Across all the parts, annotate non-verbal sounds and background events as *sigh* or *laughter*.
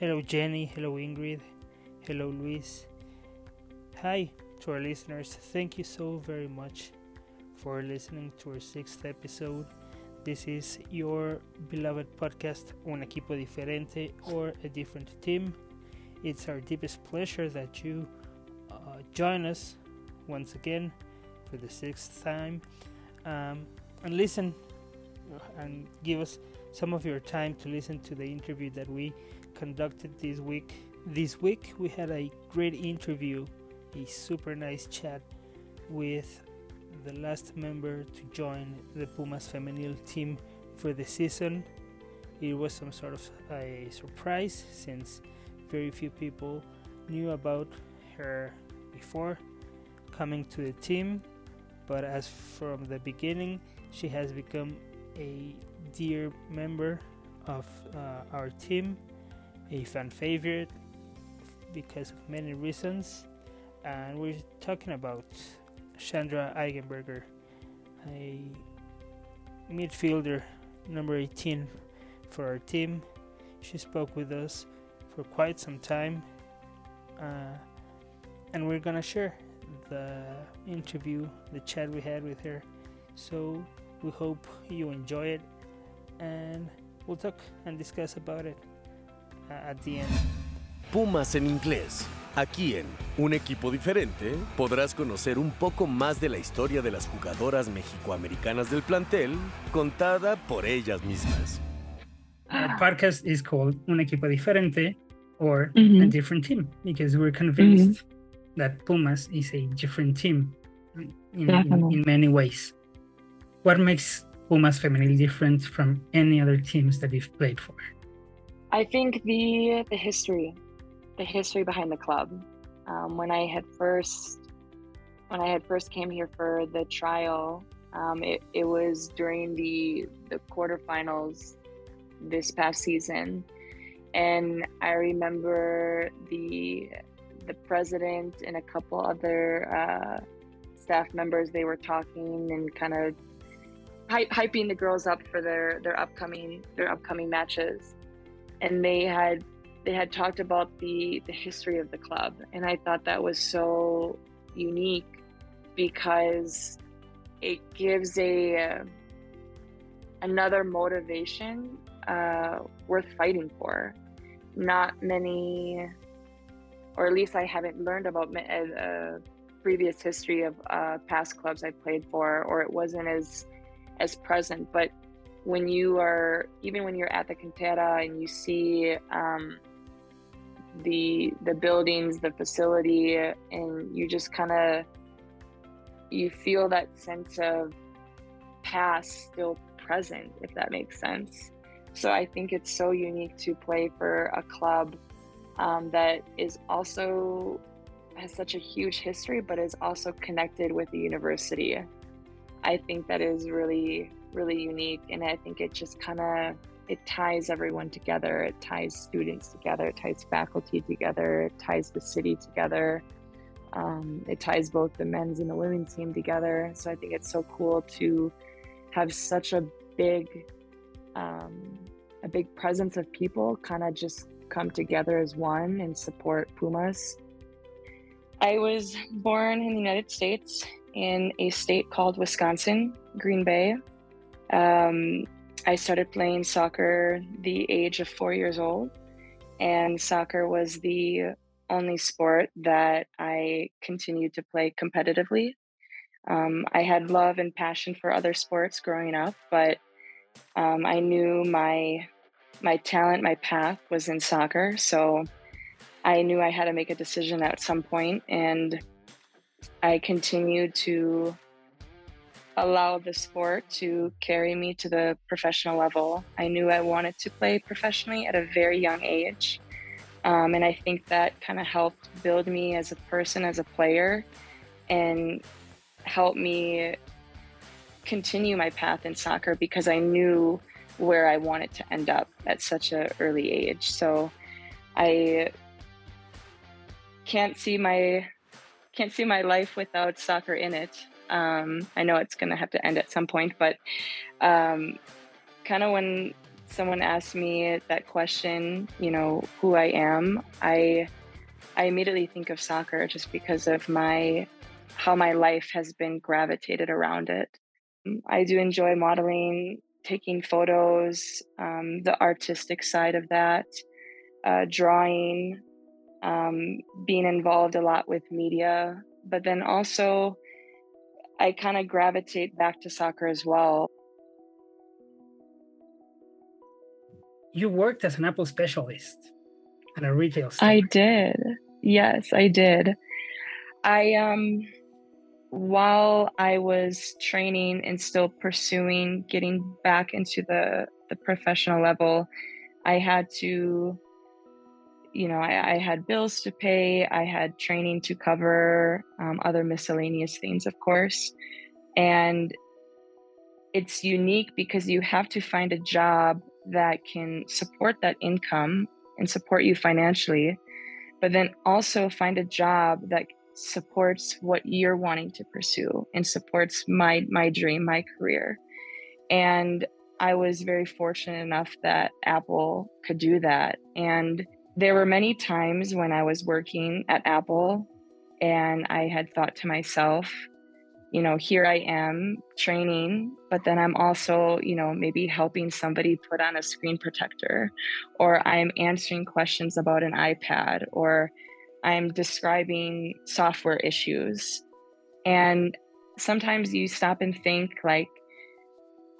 Hello, Jenny. Hello, Ingrid. Hello, Luis. Hi to our listeners. Thank you so very much for listening to our sixth episode. This is your beloved podcast, Un Equipo Diferente or A Different Team. It's our deepest pleasure that you uh, join us once again for the sixth time um, and listen uh, and give us some of your time to listen to the interview that we conducted this week. This week we had a great interview, a super nice chat with the last member to join the Pumas femenil team for the season. It was some sort of a surprise since very few people knew about her before coming to the team, but as from the beginning, she has become a dear member of uh, our team, a fan favorite because of many reasons. And we're talking about Chandra Eigenberger, a midfielder number 18 for our team. She spoke with us for quite some time, uh, and we're gonna share the interview, the chat we had with her. So we hope you enjoy it, and we'll talk and discuss about it at the end. Pumas en inglés. Aquí en Un equipo diferente podrás conocer un poco más de la historia de las jugadoras mexicoamericanas del plantel contada por ellas mismas. Podcast is called Un equipo diferente or a different team because we're convinced that Pumas is a different team in, in, Definitely. in many ways. What makes Pumas Femenil different from any other teams that you've played for? I think the the history, the history behind the club. Um, when I had first, when I had first came here for the trial, um, it, it was during the the quarterfinals this past season, and I remember the the president and a couple other uh, staff members. They were talking and kind of hy- hyping the girls up for their their upcoming their upcoming matches and they had they had talked about the the history of the club. And i thought that was so unique because it gives a uh, another motivation uh, worth fighting for. Not many or at least i haven't learned about uh, uh, previous history of uh, past clubs i played for or it wasn't as as present but when you are even when you're at the cantera and you see um, the the buildings the facility and you just kind of you feel that sense of past still present if that makes sense. So i think it's so unique to play for a club um, that is also has such a huge history but is also connected with the university. I think that is really really unique and i think it just kind of it ties everyone together. It ties students together. It ties faculty together. It ties the city together. Um, it ties both the men's and the women's team together. So i think it's so cool to have such a big um, a big presence of people kind of just come together as one and support pumas. I was born in the united states in a state called wisconsin green bay um, I started playing soccer the age of four years old, and soccer was the only sport that I continued to play competitively. Um, I had love and passion for other sports growing up, but um, I knew my my talent, my path was in soccer. So I knew I had to make a decision at some point, and I continued to allow the sport to carry me to the professional level. I knew I wanted to play professionally at a very young age. Um, and I think that kind of helped build me as a person, as a player, and help me continue my path in soccer because I knew where I wanted to end up at such an early age. So I can't see my can't see my life without soccer in it. Um, I know it's going to have to end at some point, but um, kind of when someone asks me that question, you know, who I am, I I immediately think of soccer just because of my how my life has been gravitated around it. I do enjoy modeling, taking photos, um, the artistic side of that, uh, drawing, um, being involved a lot with media, but then also I kind of gravitate back to soccer as well. You worked as an Apple specialist at a retail store. I did. Yes, I did. I um while I was training and still pursuing getting back into the the professional level, I had to you know, I, I, had bills to pay, I had training to cover, um, other miscellaneous things, of course. And it's unique because you have to find a job that can support that income and support you financially, but then also find a job that supports what you're wanting to pursue and supports my my dream, my career. And I was very fortunate enough that Apple could do that. And there were many times when I was working at Apple and I had thought to myself, you know, here I am training, but then I'm also, you know, maybe helping somebody put on a screen protector, or I'm answering questions about an iPad, or I'm describing software issues. And sometimes you stop and think like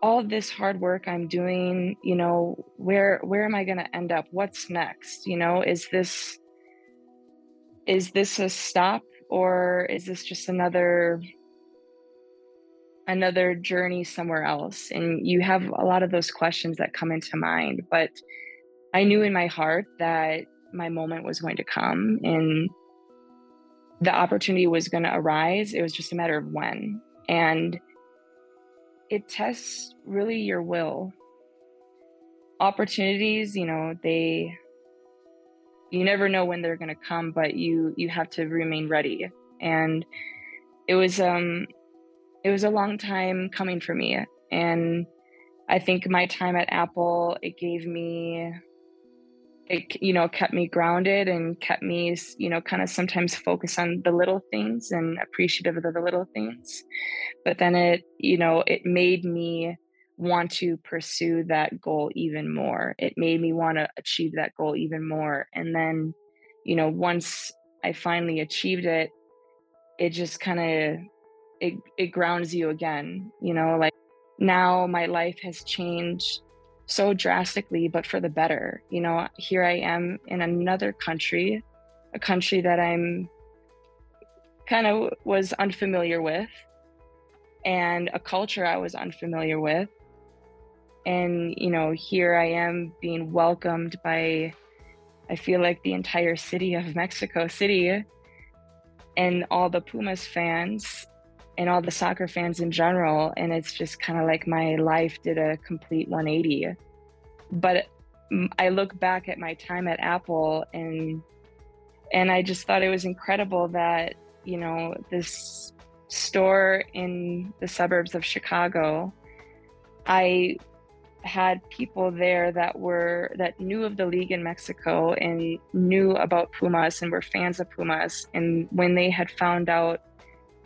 all this hard work I'm doing, you know, where where am I going to end up? What's next? You know, is this is this a stop or is this just another another journey somewhere else? And you have a lot of those questions that come into mind, but I knew in my heart that my moment was going to come and the opportunity was going to arise. It was just a matter of when. And it tests really your will. Opportunities, you know, they you never know when they're going to come, but you you have to remain ready. And it was um it was a long time coming for me and I think my time at Apple it gave me it you know kept me grounded and kept me you know kind of sometimes focus on the little things and appreciative of the little things. But then it you know it made me want to pursue that goal even more. It made me want to achieve that goal even more. And then you know once i finally achieved it it just kind of it, it grounds you again you know like now my life has changed so drastically, but for the better. You know, here I am in another country, a country that I'm kind of was unfamiliar with, and a culture I was unfamiliar with. And, you know, here I am being welcomed by, I feel like the entire city of Mexico City and all the Pumas fans and all the soccer fans in general. And it's just kind of like my life did a complete 180. But mm, I look back at my time at Apple and and I just thought it was incredible that, you know, this store in the suburbs of Chicago, I had people there that were that knew of the league in Mexico and knew about Pumas and were fans of Pumas and when they had found out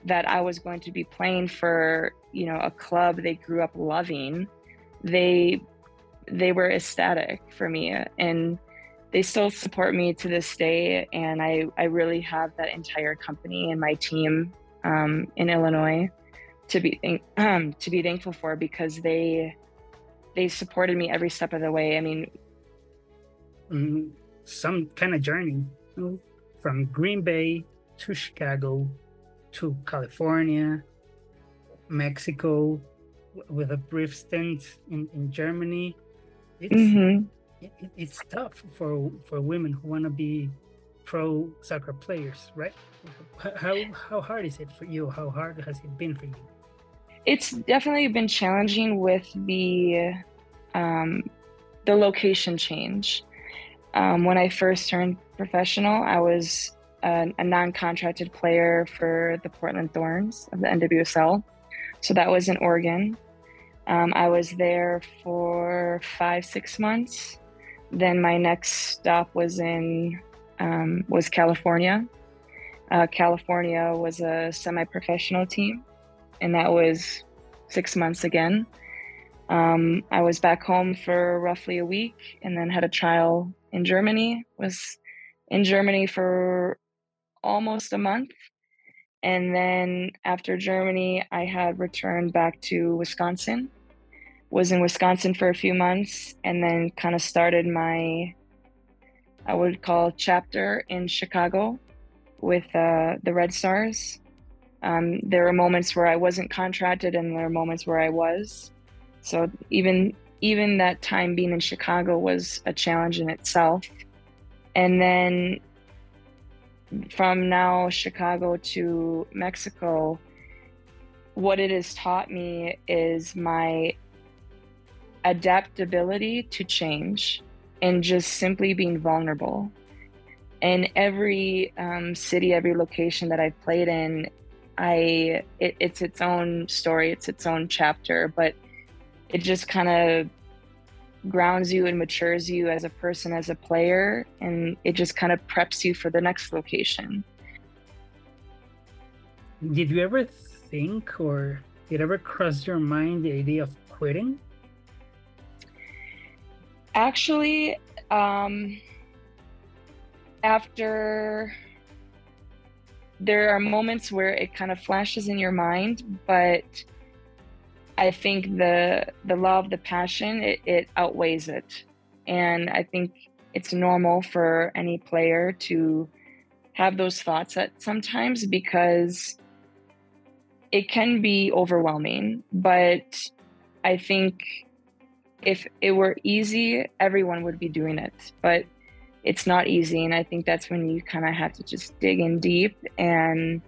that I was going to be playing for, you know, a club they grew up loving, they they were ecstatic for me and they still support me to this day and I, I really have that entire company and my team um, in Illinois to be um, to be thankful for because they they supported me every step of the way. I mean, mm, some kind of journey from Green Bay to Chicago to California, Mexico, with a brief stint in, in Germany. It's, mm-hmm. it, it's tough for for women who want to be pro soccer players, right? How how hard is it for you? How hard has it been for you? It's definitely been challenging with the um, the location change. Um, when I first turned professional, I was a, a non-contracted player for the Portland Thorns of the NWSL, so that was in Oregon. Um, I was there for five six months. Then my next stop was in um, was California. Uh, California was a semi-professional team, and that was six months again. Um, I was back home for roughly a week, and then had a trial in Germany. Was in Germany for almost a month, and then after Germany, I had returned back to Wisconsin. Was in Wisconsin for a few months, and then kind of started my I would call chapter in Chicago with uh, the Red Stars. Um, there were moments where I wasn't contracted, and there were moments where I was. So even even that time being in Chicago was a challenge in itself. And then from now Chicago to Mexico, what it has taught me is my adaptability to change and just simply being vulnerable. And every um, city, every location that I've played in, I it, it's its own story, it's its own chapter, but it just kind of grounds you and matures you as a person, as a player, and it just kind of preps you for the next location. Did you ever think or did it ever cross your mind the idea of quitting? Actually, um, after there are moments where it kind of flashes in your mind, but I think the the love, the passion, it, it outweighs it, and I think it's normal for any player to have those thoughts at sometimes because it can be overwhelming. But I think if it were easy, everyone would be doing it. But it's not easy. And I think that's when you kind of have to just dig in deep and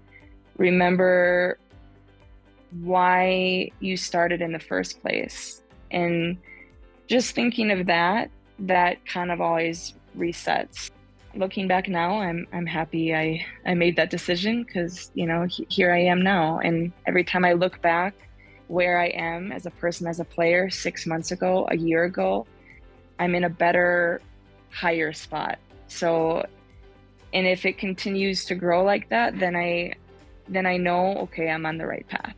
remember why you started in the first place. And just thinking of that, that kind of always resets. Looking back now, I'm I'm happy I I made that decision because you know he, here I am now, and every time I look back, where I am as a person, as a player six months ago, a year ago, I'm in a better, higher spot. So, and if it continues to grow like that, then I, then I know, okay, I'm on the right path.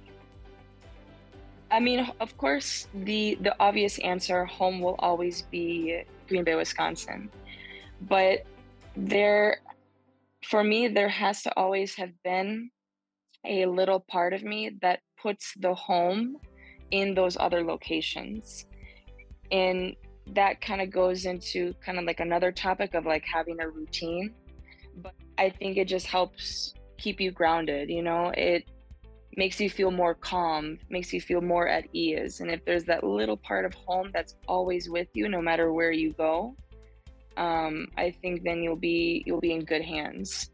I mean, of course, the the obvious answer, home will always be Green Bay, Wisconsin, but there, for me, there has to always have been a little part of me that puts the home in those other locations. And that kind of goes into kind of like another topic of like having a routine. But I think it just helps keep you grounded, you know? It makes you feel more calm, makes you feel more at ease. And if there's that little part of home that's always with you no matter where you go, um, I think then you'll be you'll be in good hands.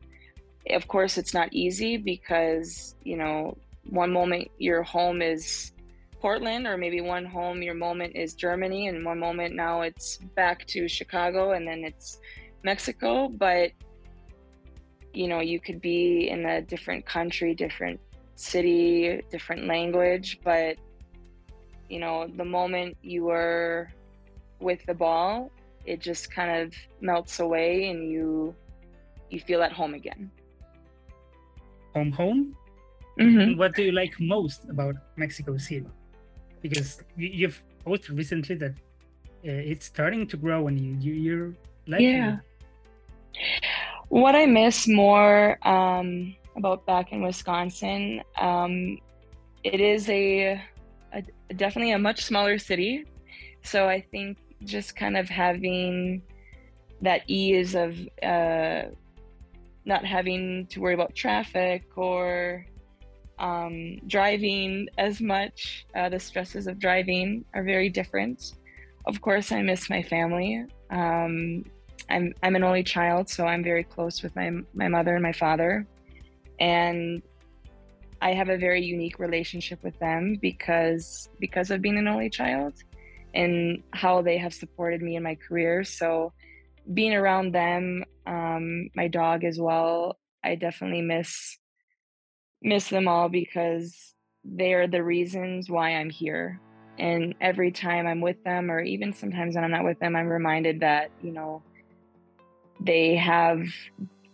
Of course, it's not easy because you know one moment your home is Portland, or maybe one home your moment is Germany, and one moment now it's back to Chicago, and then it's Mexico. But you know, you could be in a different country, different city, different language, but you know, the moment you are with the ball, it just kind of melts away, and you you feel at home again. Home, home. Mm-hmm. What do you like most about Mexico City? Because you, have posted recently that uh, it's starting to grow and you, you you're liking yeah. it. What I miss more um, about back in Wisconsin, um, it is a, a definitely a much smaller city, so I think just kind of having that ease of uh, not having to worry about traffic or um, driving as much. Uh, the stresses of driving are very different. Of course, I miss my family. Um, I'm I'm an only child, so I'm very close with my my mother and my father, and I have a very unique relationship with them because because of being an only child and how they have supported me in my career. So being around them, um, my dog as well, I definitely miss miss them all because they are the reasons why I'm here. And every time I'm with them, or even sometimes when I'm not with them, I'm reminded that, you know, they have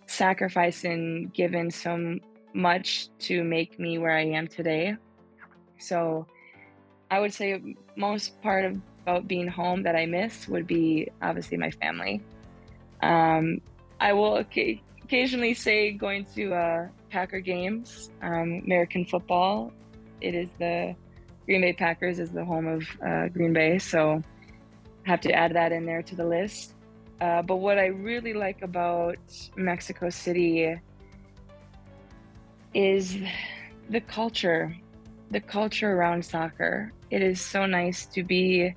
sacrificed and given so much to make me where I am today. So I would say most part of, about being home that I miss would be obviously my family. Um, I will occasionally say going to uh, Packer games, um, American football. It is the Green Bay Packers is the home of uh, Green Bay, so I have to add that in there to the list. Uh, but what I really like about Mexico City is the culture, the culture around soccer. It is so nice to be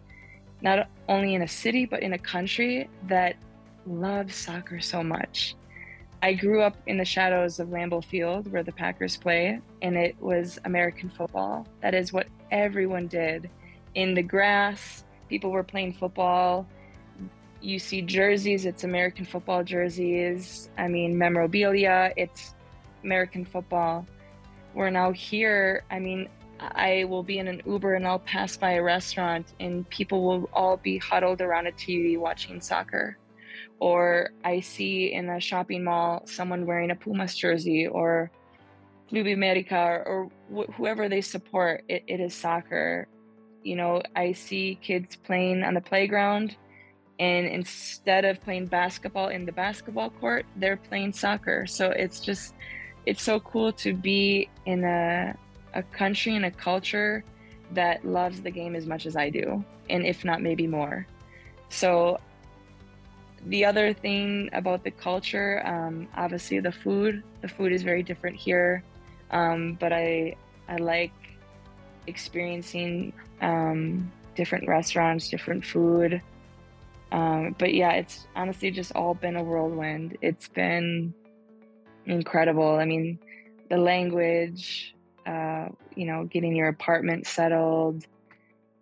not only in a city, but in a country that loves soccer so much. I grew up in the shadows of Lambeau Field where the Packers play, and it was American football. That is what everyone did. In the grass, people were playing football. You see jerseys, it's American football jerseys. I mean, memorabilia, it's American football. We're now here. I mean, I will be in an Uber and I'll pass by a restaurant, and people will all be huddled around a TV watching soccer or I see in a shopping mall someone wearing a Pumas jersey or Club America or, or wh- whoever they support, it, it is soccer. You know, I see kids playing on the playground, and instead of playing basketball in the basketball court, they're playing soccer. So it's just, it's so cool to be in a, a country and a culture that loves the game as much as I do, and if not, maybe more. So the other thing about the culture, um, obviously the food. The food is very different here, um, but I I like experiencing um, different restaurants, different food. Um, but yeah, it's honestly just all been a whirlwind. It's been incredible. I mean, the language, uh, you know, getting your apartment settled,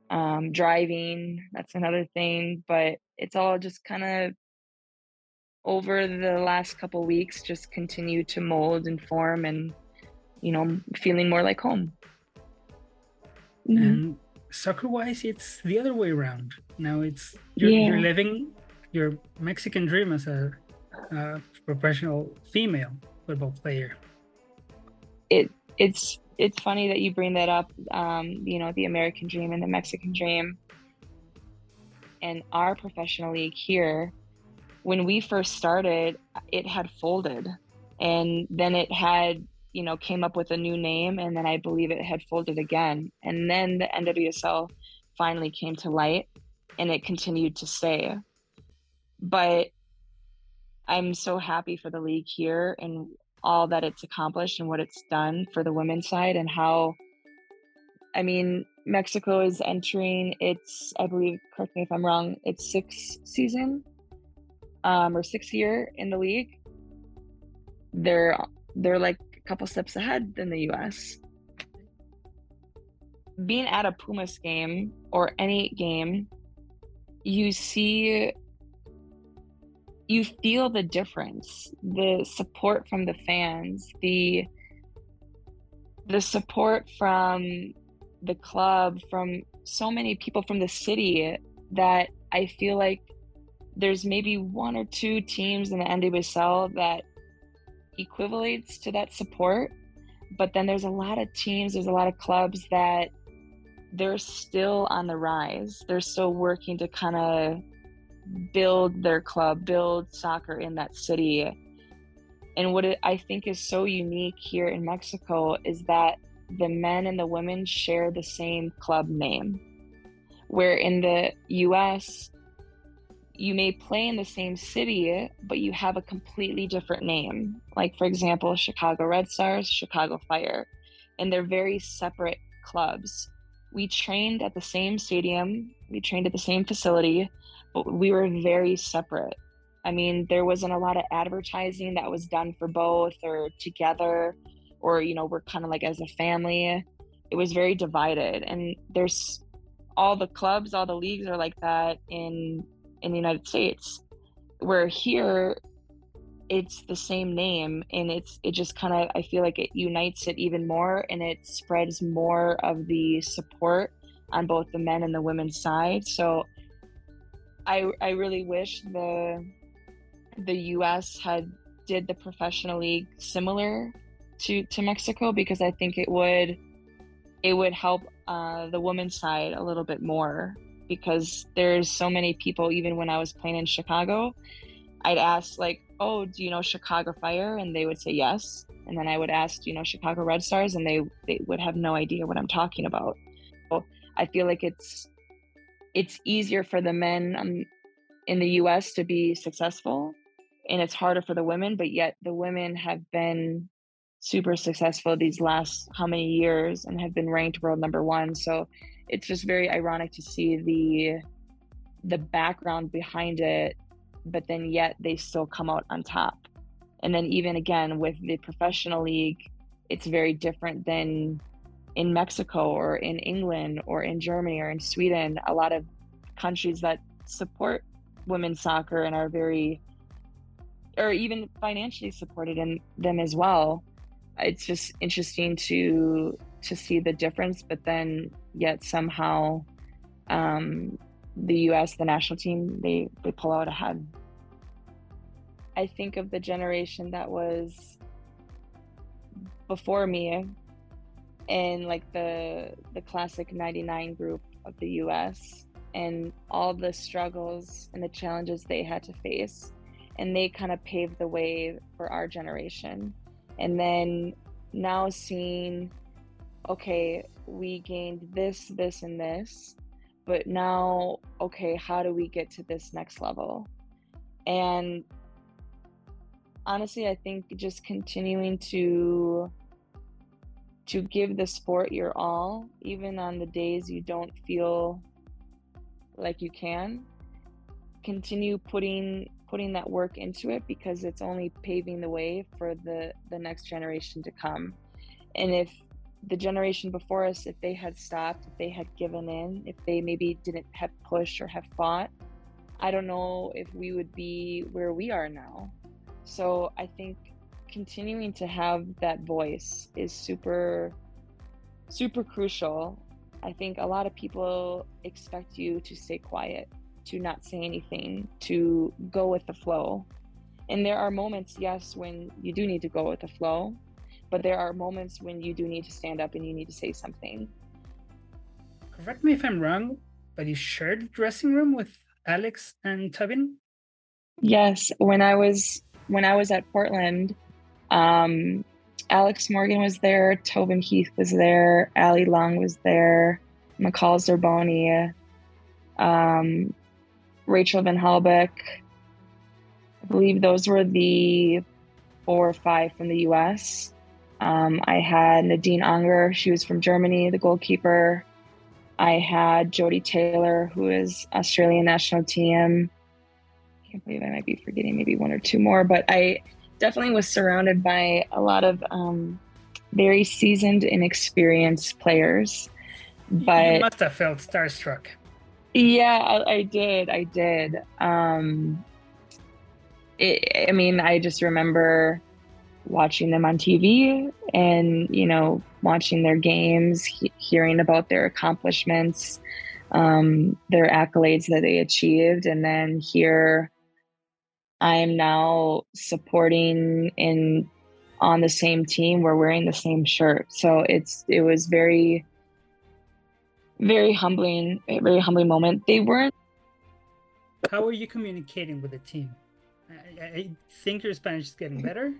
um, driving, that's another thing. But it's all just kind of over the last couple weeks just continue to mold and form and you know feeling more like home mm-hmm. Soccer wise it's the other way around. Now it's you're, yeah. you're living your mexican dream as a, a professional female football player. It it's it's funny that you bring that up um, you know the american dream and the mexican dream. And our professional league here when we first started, it had folded. And then it had, you know, came up with a new name and then I believe it had folded again. And then the NWSL finally came to light and it continued to stay. But I'm so happy for the league here and all that it's accomplished and what it's done for the women's side and how I mean, Mexico is entering its, I believe, correct me if I'm wrong, its sixth season um, or sixth year in the league, they're they're like couple steps ahead than the U.S. Being at a Pumas game or any game, you see, you feel the difference, the support from the fans, the the support from the club, from so many people from the city that I feel like there's maybe one or two teams in the NWSL that equivalates to that support. But then there's a lot of teams, there's a lot of clubs that they're still on the rise. They're still working to kind of build their club, build soccer in that city. And what I think is so unique here in Mexico is that the men and the women share the same club name. Where in the US, you may play in the same city, but you have a completely different name. Like, for example, Chicago Red Stars, Chicago Fire, and they're very separate clubs. We trained at the same stadium, we trained at the same facility, but we were very separate. I mean, there wasn't a lot of advertising that was done for both or together, or, you know, we're kind of like as a family. It was very divided. And there's all the clubs, all the leagues are like that in in the United States. Where here it's the same name and it's it just kind of I feel like it unites it even more and it spreads more of the support on both the men and the women's side. So I I really wish the the US had did the professional league similar to to Mexico because I think it would it would help uh, the women's side a little bit more because there's so many people even when I was playing in Chicago I'd ask like oh do you know Chicago Fire? And they would say yes. And then I would ask you know Chicago Red Stars? And they they would have no idea what I'm talking about. So I feel like it's it's easier for the men um, in the US to be successful and it's harder for the women but yet the women have been super successful these last how many years and have been ranked world number 1 so it's just very ironic to see the the background behind it but then yet they still come out on top. And then even again with the professional league it's very different than in Mexico or in England or in Germany or in Sweden. A lot of countries that support women's soccer and are very or even financially supported in them as well. It's just interesting to to see the difference but then yet somehow um, the us the national team they they pull out ahead i think of the generation that was before me in like the the classic 99 group of the us and all the struggles and the challenges they had to face and they kind of paved the way for our generation. And then now seeing okay we gained this this and this but now okay how do we get to this next level? And honestly i think just continuing to to give the sport your all even on the days you don't feel like you can continue putting putting that work into it because it's only paving the way for the the next generation to come. And if the generation before us if they had stopped if they had given in if they maybe didn't have pushed or have fought i don't know if we would be where we are now so i think continuing to have that voice is super super crucial i think a lot of people expect you to stay quiet to not say anything, to go with the flow. And there are moments, yes, when you do need to go with the flow, but there are moments when you do need to stand up and you need to say something. Correct me if I'm wrong, but you shared the dressing room with Alex and Tobin? Yes, when I was when I was at Portland, um, Alex Morgan was there, Tobin Heath was there, Allie Long was there, McCall Zerboni, um, Rachel Van Hollebeke. I believe those were the four or five from the US. Um, I had Nadine Angerer, she was from Germany, the goalkeeper. I had Jodie Taylor, who is Australian national team. I can't believe I might be forgetting maybe one or two more, but I definitely was surrounded by a lot of um, very seasoned and experienced players. But you must have felt starstruck. Yeah, I, I did. I did. Um, it, I mean, I just remember watching them on TV and, you know, watching their games, he- hearing about their accomplishments, um, their accolades that they achieved. And then here I'm now supporting in on the same team. We're wearing the same shirt. So it's, it was very, very humbling, very humbling moment. They weren't. How are you communicating with the team? I, I think your Spanish is getting better.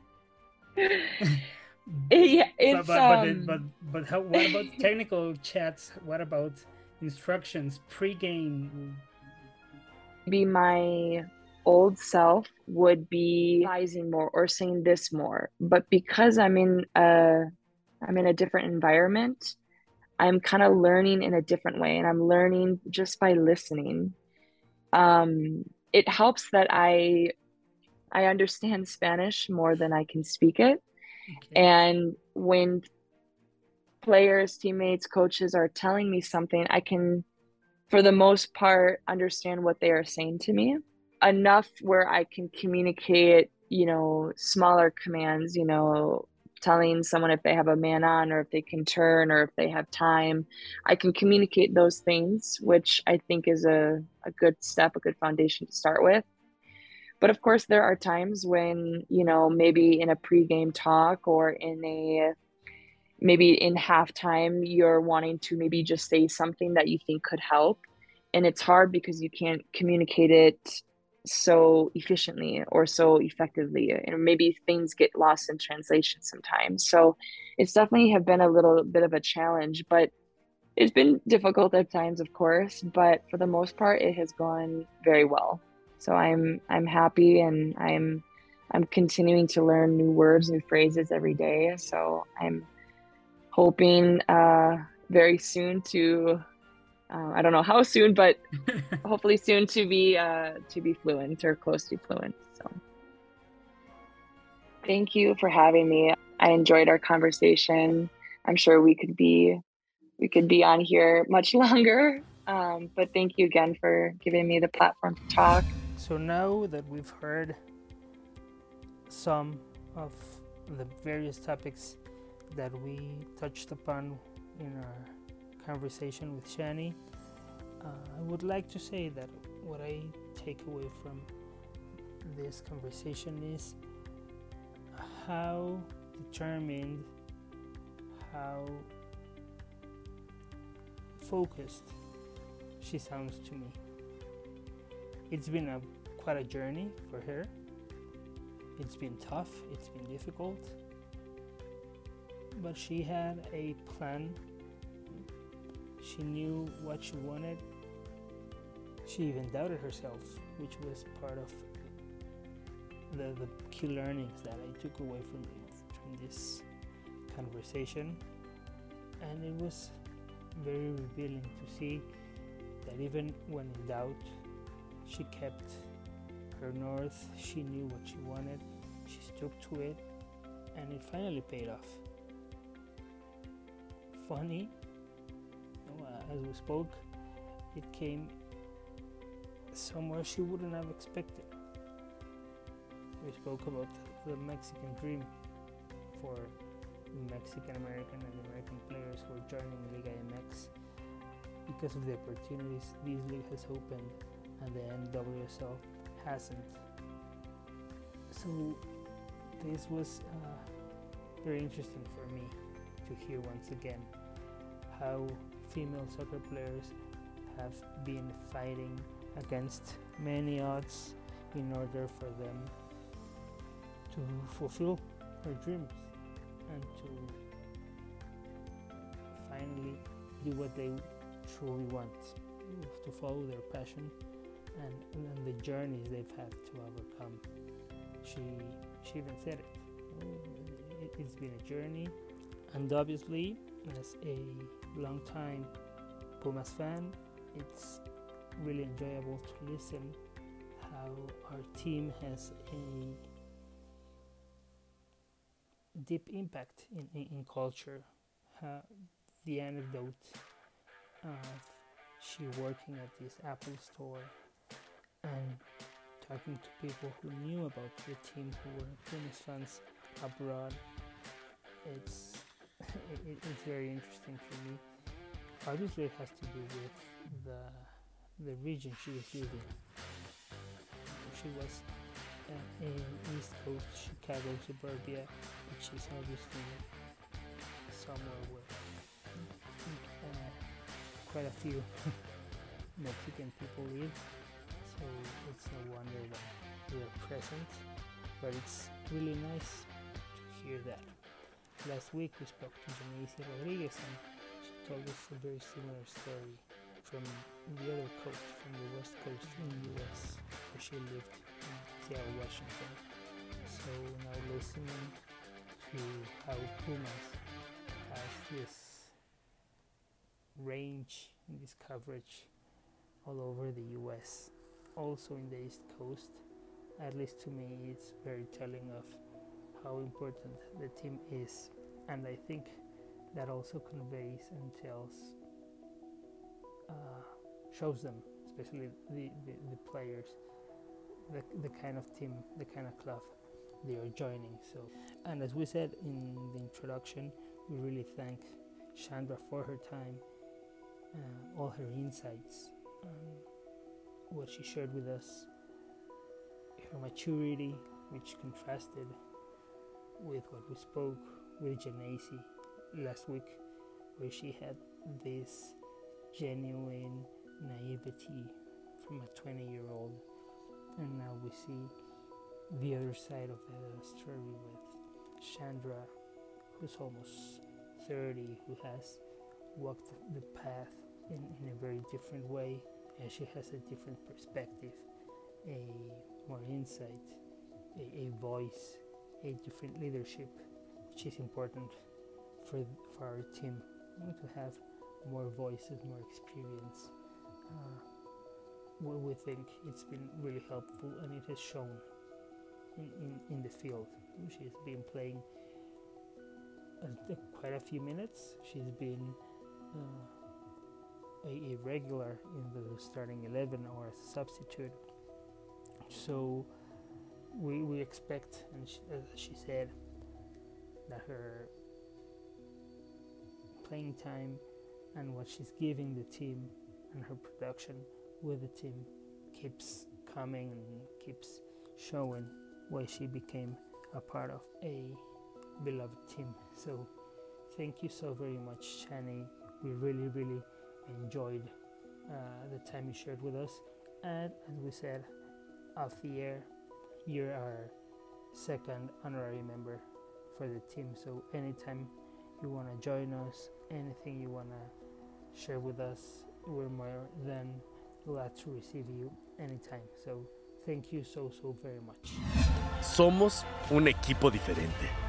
*laughs* yeah, it's but but, um... but, but but how? What about *laughs* technical chats? What about instructions pre-game? Be my old self would be advising more or saying this more, but because I'm in a I'm in a different environment, I'm kind of learning in a different way and I'm learning just by listening. Um, it helps that I I understand Spanish more than I can speak it. Okay. And when players, teammates, coaches are telling me something, I can, for the most part, understand what they are saying to me enough where I can communicate, you know, smaller commands, you know, telling someone if they have a man on or if they can turn or if they have time. I can communicate those things, which I think is a, a good step, a good foundation to start with. But of course, there are times when, you know, maybe in a pregame talk or in a maybe in halftime, you're wanting to maybe just say something that you think could help. And it's hard because you can't communicate it so efficiently or so effectively. And maybe things get lost in translation sometimes. So it's definitely have been a little bit of a challenge but it's been difficult at times of course. But for the most part it has gone very well so i'm i'm happy and i'm i'm continuing to learn new words new phrases every day so i'm hoping uh very soon to uh, I don't know how soon, but *laughs* hopefully soon to be uh, to be fluent or close to fluent. So, thank you for having me. I enjoyed our conversation. I'm sure we could be we could be on here much *laughs* longer. Um, but thank you again for giving me the platform to talk. So now that we've heard some of the various topics that we touched upon in our conversation with Shani. Uh, I would like to say that what I take away from this conversation is how determined, how focused she sounds to me. It's been a quite a journey for her. It's been tough, it's been difficult, but she had a plan she knew what she wanted. She even doubted herself, which was part of the, the key learnings that I took away from, from this conversation. And it was very revealing to see that even when in doubt, she kept her north, she knew what she wanted, she stuck to it, and it finally paid off. Funny uh, as we spoke, it came somewhere she wouldn't have expected. We spoke about the Mexican dream for Mexican American and American players who are joining Liga MX because of the opportunities this league has opened and the NWSL hasn't. So this was uh, very interesting for me to hear once again how female soccer players have been fighting against many odds in order for them to fulfill their dreams and to finally do what they truly want to follow their passion and, and the journeys they've had to overcome she she even said it. it it's been a journey and obviously as a long time Pumas fan, it's really enjoyable to listen how our team has a deep impact in, in, in culture. Uh, the anecdote of she working at this Apple store and talking to people who knew about the team who were Pumas fans abroad. It's *laughs* it, it's very interesting for me. Obviously, it has to do with the the region she was living. She was uh, in East Coast Chicago suburbia, which is obviously somewhere where uh, quite a few *laughs* Mexican people live. So it's no wonder that we are present, but it's really nice to hear that. Last week we spoke to Janicia Rodriguez and she told us a very similar story from the other coast, from the west coast in the US, where she lived in Seattle, Washington. So now listening to how Pumas has this range and this coverage all over the US also in the East Coast. At least to me, it's very telling of how important the team is, and I think that also conveys and tells, uh, shows them, especially the, the, the players, the, the kind of team, the kind of club they are joining. So, and as we said in the introduction, we really thank Chandra for her time, uh, all her insights, um, what she shared with us, her maturity, which contrasted with what we spoke with Genesi last week, where she had this genuine naivety from a 20 year old, and now we see the other side of the story with Chandra, who's almost 30, who has walked the path in, in a very different way, and she has a different perspective, a more insight, a, a voice, a different leadership, which is important for, for our team to have more voices, more experience. Uh, we, we think it's been really helpful and it has shown in, in, in the field. She's been playing uh, quite a few minutes. She's been uh, a, a, regular in the starting 11 or a substitute. So we, we expect, and she, she said, that her playing time and what she's giving the team and her production with the team keeps coming and keeps showing why she became a part of a beloved team. So thank you so very much, Chani. We really, really enjoyed uh, the time you shared with us. And as we said off the air, you're our second honorary member for the team. So anytime you want to join us, anything you want to share with us, we're more than glad to receive you anytime. So thank you so, so very much. Somos un equipo diferente.